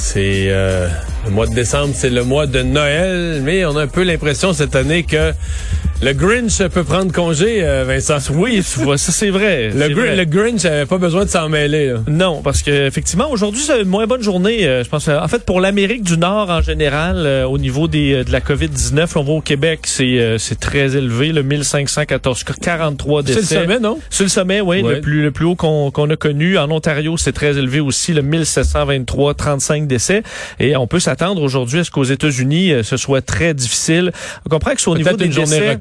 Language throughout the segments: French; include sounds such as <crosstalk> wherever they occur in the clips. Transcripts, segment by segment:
C'est euh, le mois de décembre, c'est le mois de Noël, mais on a un peu l'impression cette année que le Grinch peut prendre congé, euh, Vincent. Oui, ça c'est vrai. Le, le, Grinch n'avait pas besoin de s'en mêler. Non, parce que effectivement, aujourd'hui, c'est une moins bonne journée. Euh, je pense. En fait, pour l'Amérique du Nord en général, euh, au niveau des, de la COVID-19, on voit au Québec, c'est c'est très élevé, le 1514 43 décès. C'est le sommet, non? C'est le sommet, oui, le plus le plus haut qu'on qu'on a connu. En Ontario, c'est très élevé aussi, le 1723, 35 décès. Et on peut s'attendre aujourd'hui à ce qu'aux États-Unis, ce soit très difficile. On comprend que c'est au niveau des journée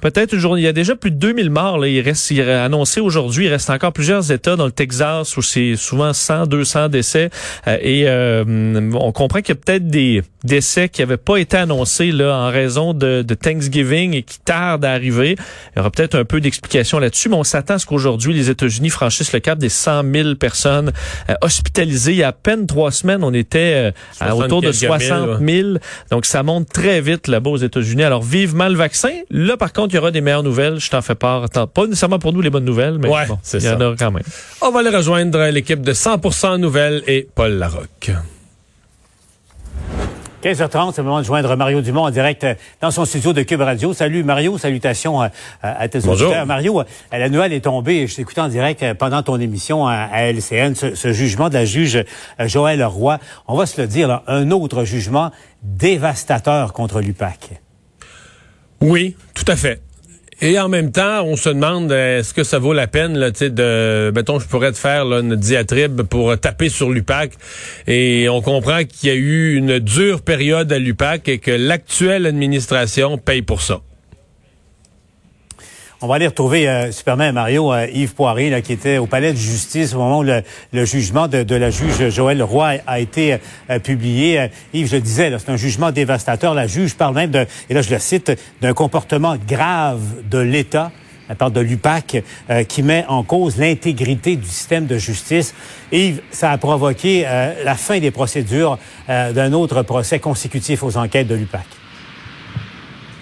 Peut-être une. Il y a déjà plus de 2000 morts. Là. Il reste, il annoncé aujourd'hui, il reste encore plusieurs États dans le Texas où c'est souvent 100, 200 décès. Euh, et euh, on comprend qu'il y a peut-être des décès qui n'avaient pas été annoncés là en raison de, de Thanksgiving et qui tardent à arriver. Il y aura peut-être un peu d'explication là-dessus, mais on s'attend à ce qu'aujourd'hui les États-Unis franchissent le cap des 100 000 personnes euh, hospitalisées. Il y a à peine trois semaines, on était à autour de 60 000. Donc ça monte très vite là-bas aux États-Unis. Alors vivement le vaccin. Là, par contre, il y aura des meilleures nouvelles. Je t'en fais part. pas nécessairement pour nous les bonnes nouvelles, mais bon, il y en aura quand même. On va aller rejoindre l'équipe de 100% Nouvelles et Paul Larocque. 15h30, c'est le moment de joindre Mario Dumont en direct euh, dans son studio de Cube Radio. Salut Mario, salutations euh, à, tes Bonjour. Mario, euh, la nouvelle est tombée, je t'écoutais en direct pendant ton émission à, LCN, ce, jugement de la juge Joël Roy. On va se le dire, un autre jugement dévastateur contre l'UPAC. Oui, tout à fait. Et en même temps, on se demande est-ce que ça vaut la peine là, de mettons je pourrais te faire là, une diatribe pour taper sur l'UPAC et on comprend qu'il y a eu une dure période à l'UPAC et que l'actuelle administration paye pour ça. On va aller retrouver euh, Superman Mario euh, Yves Poirier, là, qui était au palais de justice au moment où le, jugement de, la juge Joël Roy a été euh, publié. Yves, je le disais, c'est un jugement dévastateur. La juge parle même de, et là je le cite, d'un comportement grave de l'État. Elle parle de l'UPAC qui met en cause l'intégrité du système de justice. Yves, ça a provoqué la fin des procédures d'un autre procès consécutif aux enquêtes de l'UPAC.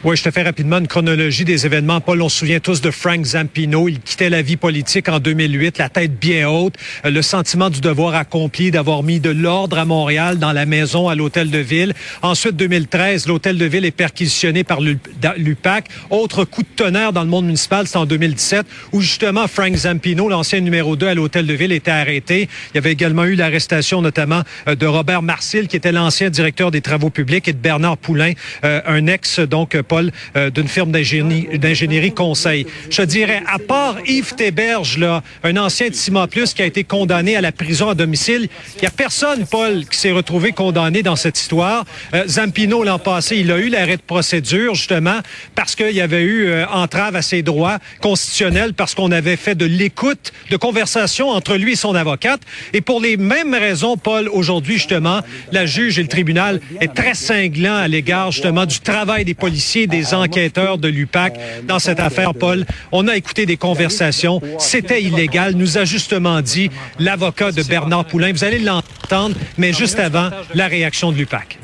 Oui, je te fais rapidement une chronologie des événements. Paul, on se souvient tous de Frank Zampino. Il quittait la vie politique en 2008, la tête bien haute, euh, le sentiment du devoir accompli, d'avoir mis de l'ordre à Montréal, dans la maison, à l'hôtel de ville. Ensuite, 2013, l'hôtel de ville est perquisitionné par l'UPAC. Autre coup de tonnerre dans le monde municipal, c'est en 2017, où justement Frank Zampino, l'ancien numéro 2 à l'hôtel de ville, était arrêté. Il y avait également eu l'arrestation notamment euh, de Robert Marcil, qui était l'ancien directeur des travaux publics, et de Bernard Poulain, euh, un ex, donc, Paul, euh, d'une firme d'ingénierie conseil. Je dirais, à part Yves Théberge, là, un ancien de Cima Plus qui a été condamné à la prison à domicile, il n'y a personne, Paul, qui s'est retrouvé condamné dans cette histoire. Euh, Zampino, l'an passé, il a eu l'arrêt de procédure, justement, parce qu'il y avait eu euh, entrave à ses droits constitutionnels, parce qu'on avait fait de l'écoute, de conversation entre lui et son avocate. Et pour les mêmes raisons, Paul, aujourd'hui, justement, la juge et le tribunal est très cinglant à l'égard, justement, du travail des policiers des enquêteurs de l'UPAC dans cette affaire, Paul. On a écouté des conversations. C'était illégal, nous a justement dit l'avocat de Bernard Poulain. Vous allez l'entendre, mais juste avant, la réaction de l'UPAC.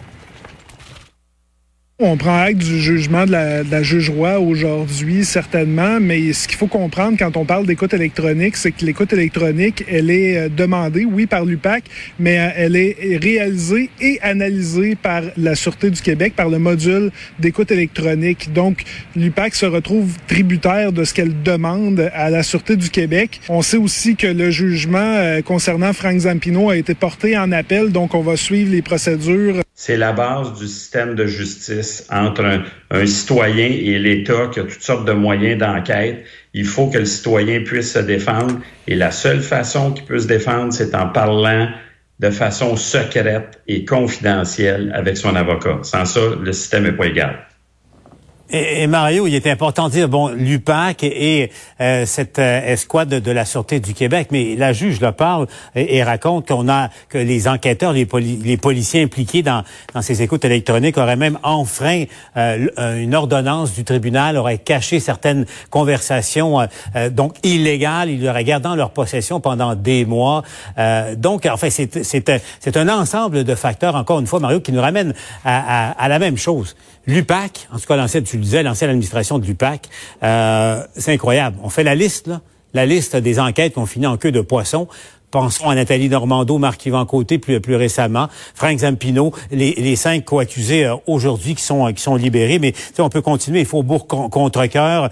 On prend acte du jugement de la, juge Roy aujourd'hui, certainement, mais ce qu'il faut comprendre quand on parle d'écoute électronique, c'est que l'écoute électronique, elle est euh, demandée, oui, par l'UPAC, mais euh, elle est réalisée et analysée par la Sûreté du Québec, par le module d'écoute électronique. Donc, l'UPAC se retrouve tributaire de ce qu'elle demande à la Sûreté du Québec. On sait aussi que le jugement euh, concernant Frank Zampino a été porté en appel, donc on va suivre les procédures. C'est la base du système de justice entre un, citoyen et l'État qui a toutes sortes de moyens d'enquête. Il faut que le citoyen puisse se défendre et la seule façon qu'il peut se défendre, c'est en parlant de façon secrète et confidentielle avec son avocat. Sans ça, le système n'est pas égal. Et, Mario, il est important de dire, bon, l'UPAC et, euh, cette euh, escouade de, la Sûreté du Québec, mais la juge le parle et, raconte qu'on a que les enquêteurs, les, policiers impliqués dans, ces écoutes électroniques auraient même enfreint euh, une ordonnance du tribunal, auraient caché certaines conversations donc illégales, ils l'auraient gardé dans leur possession pendant des mois. donc, en fait, c'est un ensemble de facteurs, encore une fois, Mario, qui nous ramène à, à la même chose. L'UPAC, en tout cas l'ancienne, tu le disais, l'ancienne administration de l'UPAC, euh, c'est incroyable. On fait la liste, là, la liste des enquêtes qu'on finit en queue de poisson. Pensons à Nathalie Normando, Marc-Yvan Côté plus, plus récemment, Frank Zampino, les, cinq co-accusés euh, aujourd'hui qui sont, qui sont libérés. Mais on peut continuer, il faut bourg contre cœur,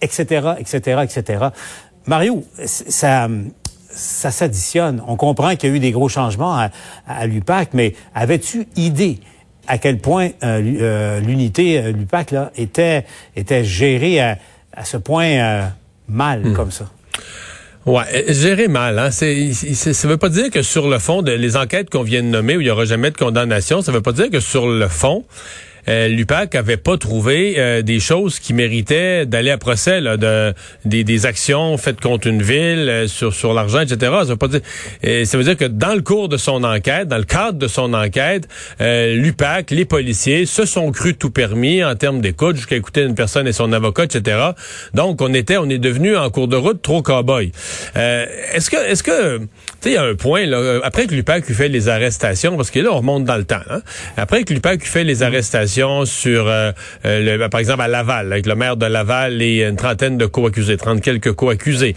etc., etc., etc. Mario, ça ça s'additionne. On comprend qu'il y a eu des gros changements à, à l'UPAC, mais avais-tu idée à quel point euh, euh, l'unité euh, l'UPAC là était était gérée à, ce point mal hmm. comme ça. Ouais, géré mal. Hein? C'est, ça veut pas dire que sur le fond, de, les enquêtes qu'on vient de nommer où il y aura jamais de condamnation, ça veut pas dire que sur le fond, euh, l'UPAC avait pas trouvé euh, des choses qui méritaient d'aller à procès, là, de, des, des actions faites contre une ville euh, sur, sur l'argent, etc. Ça veut, pas dire, ça veut dire que dans le cours de son enquête, dans le cadre de son enquête, l'UPAC, les policiers se sont crus tout permis en termes d'écoute, jusqu'à écouter une personne et son avocat, etc. Donc, on était, on est devenu en cours de route trop cow-boy. est-ce que, est-ce que, tu sais, il y a un point, là, après que l'UPAC eut fait les arrestations, parce que là, on remonte dans le temps, hein, après que l'UPAC eut fait les arrestations, sur, euh, euh, le, par exemple, à Laval, avec le maire de Laval et une trentaine de co-accusés, trente quelques co-accusés.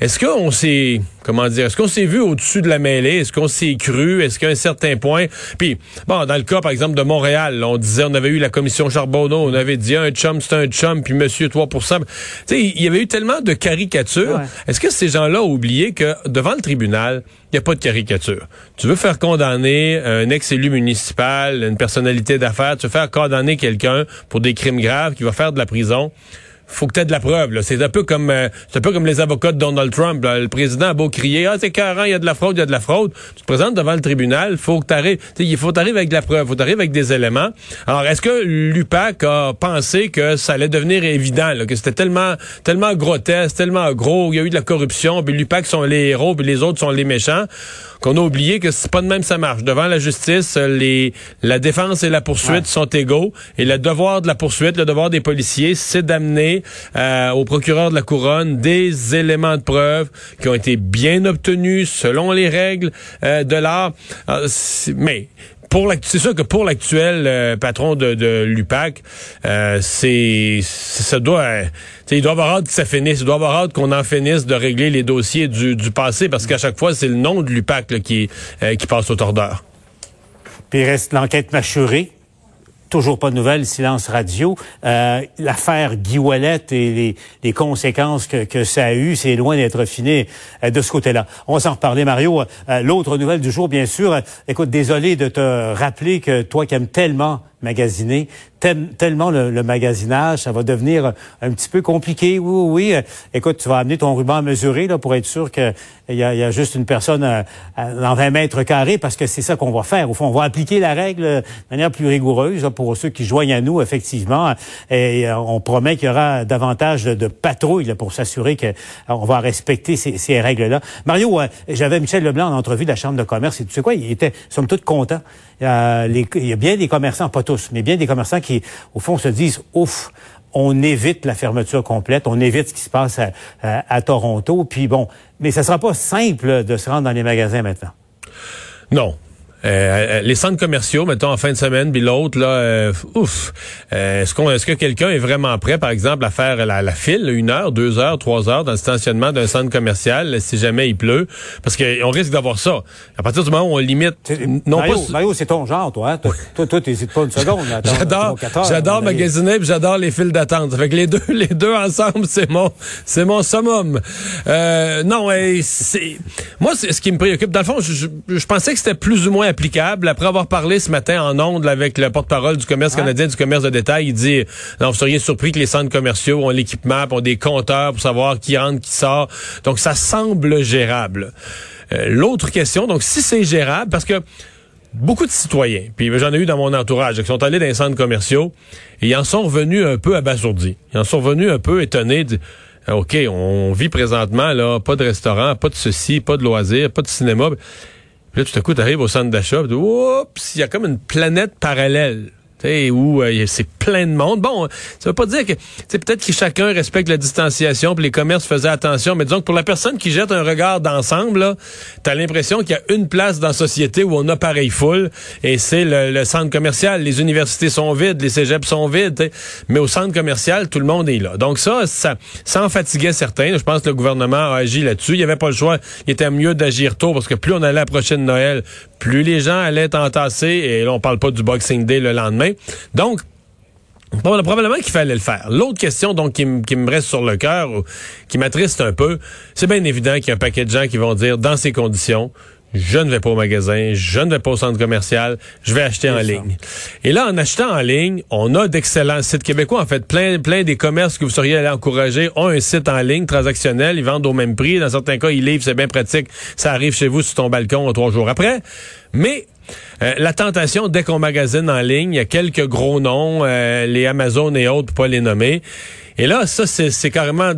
Est-ce qu'on s'est, comment dire, est-ce qu'on s'est vu au-dessus de la mêlée? Est-ce qu'on s'est cru? Est-ce qu'à un certain point, puis, bon, dans le cas, par exemple, de Montréal, on disait, on avait eu la commission Charbonneau, on avait dit un chum, c'est un chum, puis monsieur 3 Tu sais, il y avait eu tellement de caricatures. Est-ce que ces gens-là ont oublié que devant le tribunal, il n'y a pas de caricature? Tu veux faire condamner un ex-élu municipal, une personnalité d'affaires, tu veux faire condamner quelqu'un pour des crimes graves qui va faire de la prison faut que tu aies de la preuve. C'est un peu comme euh, c'est un peu comme les avocats de Donald Trump. Le président a beau crier Ah, c'est carré, il y a de la fraude, il y a de la fraude. Tu te présentes devant le tribunal, faut que tu arrives. Il faut t'arriver avec de la preuve, faut t'arriver avec des éléments. Alors, est-ce que l'UPAC a pensé que ça allait devenir évident, là, que c'était tellement tellement grotesque, tellement gros, il y a eu de la corruption, puis l'UPAC sont les héros, puis les autres sont les méchants, qu'on a oublié que c'est pas de même ça marche. Devant la justice, les la défense et la poursuite sont égaux, et le devoir de la poursuite, le devoir des policiers, c'est d'amener euh, au procureur de la couronne des éléments de preuve qui ont été bien obtenus selon les règles euh, de l'art. Euh, mais c'est sûr que pour l'actuel patron de, l'UPAC, c'est ça doit il doit avoir hâte que ça finisse, il doit avoir hâte qu'on en finisse de régler les dossiers du, passé parce qu'à chaque fois c'est le nom de l'UPAC qui passe au tordeur. Puis reste l'enquête mâchurée toujours pas de nouvelles, silence radio. Euh, L'affaire Guy Wallet et les, conséquences que, que, ça a eu, c'est loin d'être fini euh, de ce côté-là. On va s'en reparler, Mario. Euh, L'autre nouvelle du jour, bien sûr. Écoute, désolé de te rappeler que toi qui aimes tellement magasiner, tellement le, magasinage, ça va devenir un petit peu compliqué. Oui, oui, Écoute, tu vas amener ton ruban à mesurer là, pour être sûr qu'il y a, y a juste une personne euh, dans 20 mètres carrés, parce que c'est ça qu'on va faire. Au fond, on va appliquer la règle de manière plus rigoureuse pour ceux qui joignent à nous, effectivement. Et euh, on promet qu'il y aura davantage de, patrouilles pour s'assurer qu'on va respecter ces, règles-là. Mario, euh, j'avais Michel Leblanc en entrevue de la Chambre de commerce et tu sais quoi, il était, somme toute, content. il y a bien des commerçants, tous, mais bien des commerçants qui, au fond, se disent, ouf, on évite la fermeture complète, on évite ce qui se passe à, Toronto. Puis bon, mais ça sera pas simple de se rendre dans les magasins maintenant. Non, euh, euh, les centres commerciaux, mettons en fin de semaine, puis l'autre là, euh, ouf. est-ce qu'on, est-ce que quelqu'un est vraiment prêt, par exemple, à faire la, la, file une heure, deux heures, trois heures dans le stationnement d'un centre commercial si jamais il pleut, parce qu'on risque d'avoir ça. À partir du moment où on limite, non Mario, pas. Mario, c'est ton genre, toi. Hein? Toi, toi, t'hésites pas une seconde. j'adore, j'adore magasiner, puis j'adore les files d'attente. Fait que les deux, <laughs> les deux ensemble, c'est mon, c'est mon summum. non, c'est, moi, c'est ce qui me préoccupe. Dans le fond, je, je pensais que c'était plus ou moins applicable. Après avoir parlé ce matin en ondes avec le porte-parole du commerce canadien du commerce de détail, il dit non, vous seriez surpris que les centres commerciaux ont l'équipement, ont des compteurs pour savoir qui rentre, qui sort. Donc ça semble gérable. Euh, l'autre question, donc si c'est gérable, parce que beaucoup de citoyens, puis j'en ai eu dans mon entourage, qui sont allés dans les centres commerciaux et ils en sont revenus un peu abasourdis. Ils en sont revenus un peu étonnés. De, OK, on vit présentement, là, pas de restaurant, pas de ceci, pas de loisirs, pas de cinéma. Là, tout à coup, tu arrives au centre d'achat, oups, il y a comme une planète parallèle. Où euh, c'est plein de monde. Bon, ça veut pas dire que c'est peut-être que chacun respecte la distanciation, puis les commerces faisaient attention, mais disons que pour la personne qui jette un regard d'ensemble, tu as l'impression qu'il y a une place dans la société où on a pareil foule, et c'est le, centre commercial. Les universités sont vides, les cégeps sont vides, mais au centre commercial, tout le monde est là. Donc ça, ça, ça en fatiguait certains. Je pense que le gouvernement a agi là-dessus. Il n'y avait pas le choix. Il était mieux d'agir tôt, parce que plus on allait approcher de Noël, plus les gens allaient entasser, et là, on parle pas du Boxing Day le lendemain. Donc, Bon, probablement qu'il fallait le faire. L'autre question donc qui, me reste sur le cœur, qui m'attriste un peu, c'est bien évident qu'il y a un paquet de gens qui vont dire dans ces conditions, je ne vais pas au magasin, je ne vais pas au centre commercial, je vais acheter en ligne. Et là, en achetant en ligne, on a d'excellents sites québécois. En fait, plein, plein des commerces que vous seriez allé encourager ont un site en ligne transactionnel. Ils vendent au même prix. Dans certains cas, ils livrent, c'est bien pratique. Ça arrive chez vous sur ton balcon trois jours après. Mais euh, la tentation, dès qu'on magasine en ligne, il y a quelques gros noms, euh, les Amazon et autres, pour pas les nommer. Et là, ça, c'est carrément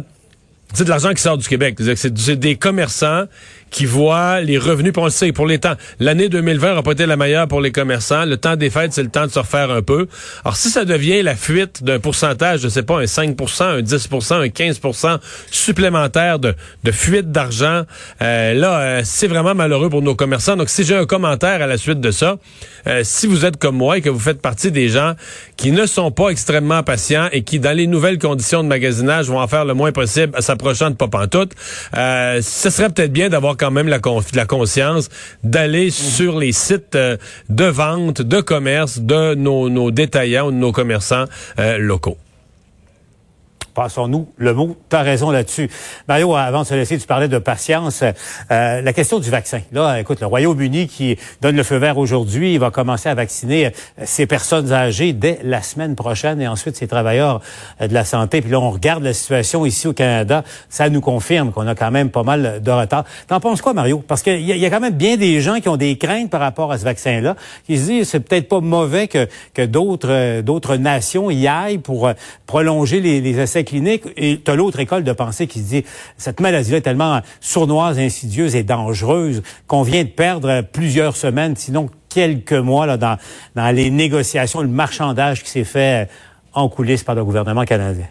c'est de l'argent qui sort du Québec. C'est des commerçants qui voient les revenus, pour on le sait, pour les temps. L'année 2020 n'a pas été la meilleure pour les commerçants. Le temps des fêtes, c'est le temps de se refaire un peu. Alors, si ça devient la fuite d'un pourcentage, je sais pas, un 5% un 10% un 15% supplémentaire de, de fuite d'argent, euh, là, euh, c'est vraiment malheureux pour nos commerçants. Donc, si j'ai un commentaire à la suite de ça, euh, si vous êtes comme moi et que vous faites partie des gens qui ne sont pas extrêmement patients et qui, dans les nouvelles conditions de magasinage, vont en faire le moins possible, s'approchant de pas pantoute, euh, ce serait peut-être bien d'avoir quand même la, la conscience d'aller mhm. sur les sites euh, de vente, de commerce de nos, nos détaillants ou de nos commerçants euh, locaux passons-nous le mot. Tu as raison là-dessus. Mario, avant de se laisser, tu parlais de patience. Euh, la question du vaccin. Là, écoute, le Royaume-Uni qui donne le feu vert aujourd'hui, il va commencer à vacciner euh, ses personnes âgées dès la semaine prochaine et ensuite ses travailleurs euh, de la santé. Puis là, on regarde la situation ici au Canada. Ça nous confirme qu'on a quand même pas mal de retard. T'en penses quoi, Mario? Parce qu'il y, y, a quand même bien des gens qui ont des craintes par rapport à ce vaccin-là, qui se disent c'est peut-être pas mauvais que, que d'autres d'autres nations y aillent pour prolonger les essais clinique. Et tu as l'autre école de pensée qui se dit, cette maladie-là est tellement sournoise, insidieuse et dangereuse qu'on vient de perdre plusieurs semaines, sinon quelques mois là, dans, dans les négociations, le marchandage qui s'est fait en coulisses par le gouvernement canadien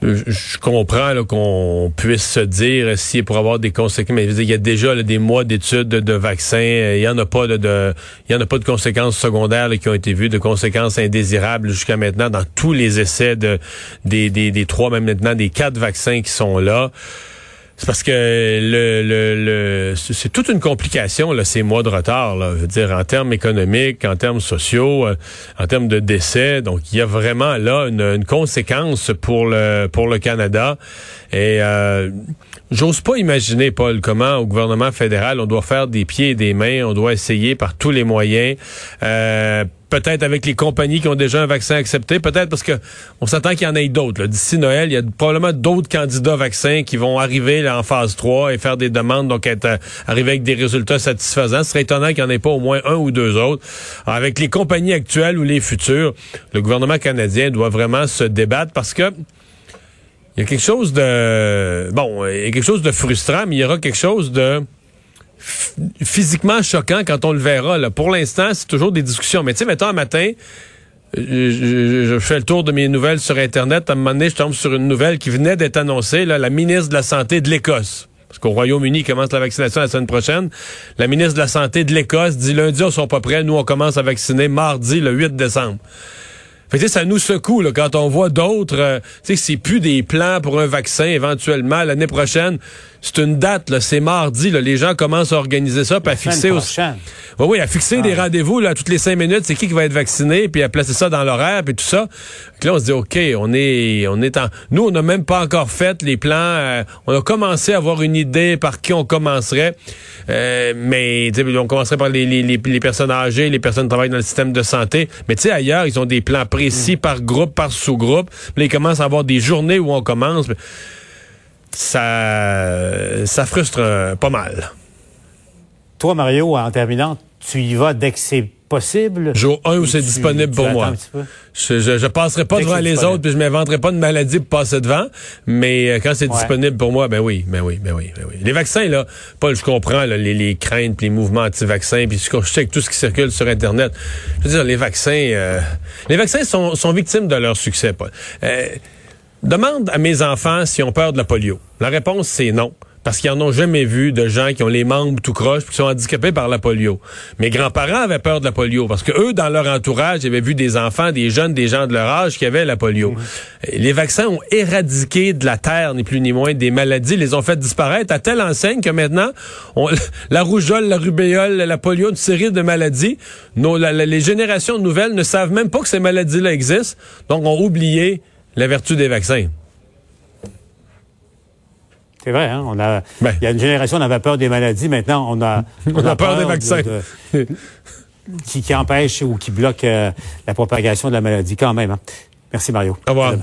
je comprends qu'on puisse se dire si pour avoir des conséquences, mais il y a déjà des mois d'études de, vaccins, euh, il y en a pas de, il y en a pas de conséquences secondaires qui ont été vues, de conséquences indésirables jusqu'à maintenant dans tous les essais de des, des, des trois même maintenant des quatre vaccins qui sont là. C'est parce que le, le, c'est toute une complication là, ces mois de retard. Là, je veux dire en termes économiques, en termes sociaux, euh, en termes de décès. Donc il y a vraiment là une, conséquence pour le pour le Canada. Et euh, j'ose pas imaginer, Paul, comment au gouvernement fédéral on doit faire des pieds et des mains, on doit essayer par tous les moyens. Euh, peut-être avec les compagnies qui ont déjà un vaccin accepté, peut-être parce que on s'attend qu'il y en ait d'autres. D'ici Noël, il y a probablement d'autres candidats vaccins qui vont arriver là, en phase 3 et faire des demandes, donc être euh, arriver avec des résultats satisfaisants. Ce serait étonnant qu'il n'y en ait pas au moins un ou deux autres. avec les compagnies actuelles ou les futures, le gouvernement canadien doit vraiment se débattre parce que il y a quelque chose de bon, il y a quelque chose de frustrant, mais il y aura quelque chose de physiquement choquant quand on le verra. Pour l'instant, c'est toujours des discussions. Mais tu sais, mettons un matin, euh, je, fais le tour de mes nouvelles sur Internet. À un moment donné, je tombe sur une nouvelle qui venait d'être annoncée, la ministre de la Santé de l'Écosse. Parce qu'au Royaume-Uni, commence la vaccination la semaine prochaine. La ministre de la Santé de l'Écosse dit lundi, on sont pas prêts. Nous, on commence à vacciner mardi, le 8 décembre. Fait ça nous secoue là, quand on voit d'autres. Euh, tu sais, c'est plus des plans pour un vaccin éventuellement l'année prochaine. C'est une date, là, c'est mardi. Là, les gens commencent à organiser ça, puis à fixer aussi. Oui, oui, à fixer des ah. rendez-vous là toutes les cinq minutes. C'est qui qui va être vacciné, puis à placer ça dans l'horaire, puis tout ça. Puis là, on se dit, ok, on est, on est en. Nous, on n'a même pas encore fait les plans. Euh, on a commencé à avoir une idée par qui on commencerait, euh, mais on commencerait par les, les, les, personnes âgées, les personnes qui travaillent dans le système de santé. Mais tu sais, ailleurs, ils ont des plans précis mm. par groupe, par sous-groupe. Là, ils commencent à avoir des journées où on commence ça, ça frustre euh, pas mal. Toi, Mario, en terminant, tu y vas dès que c'est possible? Jour 1 où c'est disponible pour moi. Je, je, je passerai pas devant les disponible. autres, puis je m'inventerai pas de maladie pour passer devant. Mais euh, quand c'est Ouais. disponible pour moi, ben oui, ben oui, ben oui, ben oui. Les vaccins, là, Paul, je comprends là, les, les craintes, puis les mouvements anti-vaccins, puis je sais que tout ce qui circule sur Internet. Je veux dire, les vaccins, euh, les vaccins sont, sont victimes de leur succès, Paul. Euh, demande à mes enfants s'ils ont peur de la polio. La réponse, c'est non. Parce qu'ils n'en ont jamais vu de gens qui ont les membres tout croches puis qui sont handicapés par la polio. Mes grands-parents avaient peur de la polio parce que eux, dans leur entourage, ils avaient vu des enfants, des jeunes, des gens de leur âge qui avaient la polio. Les vaccins ont éradiqué de la terre, ni plus ni moins, des maladies, les ont fait disparaître à telle enseigne que maintenant, on- <laughs> la rougeole, la rubéole, la polio, une série de maladies, nos, la- la- les générations nouvelles ne savent même pas que ces maladies-là existent, donc ont oublié la vertu des vaccins. C'est vrai, hein? On a, Ben. il y a une génération, on avait peur des maladies. Maintenant, on a, <laughs> On a peur des de- vaccins. de- qui, qui empêche ou qui bloque euh, la propagation de la maladie quand même. hein. Merci, Mario. Au revoir.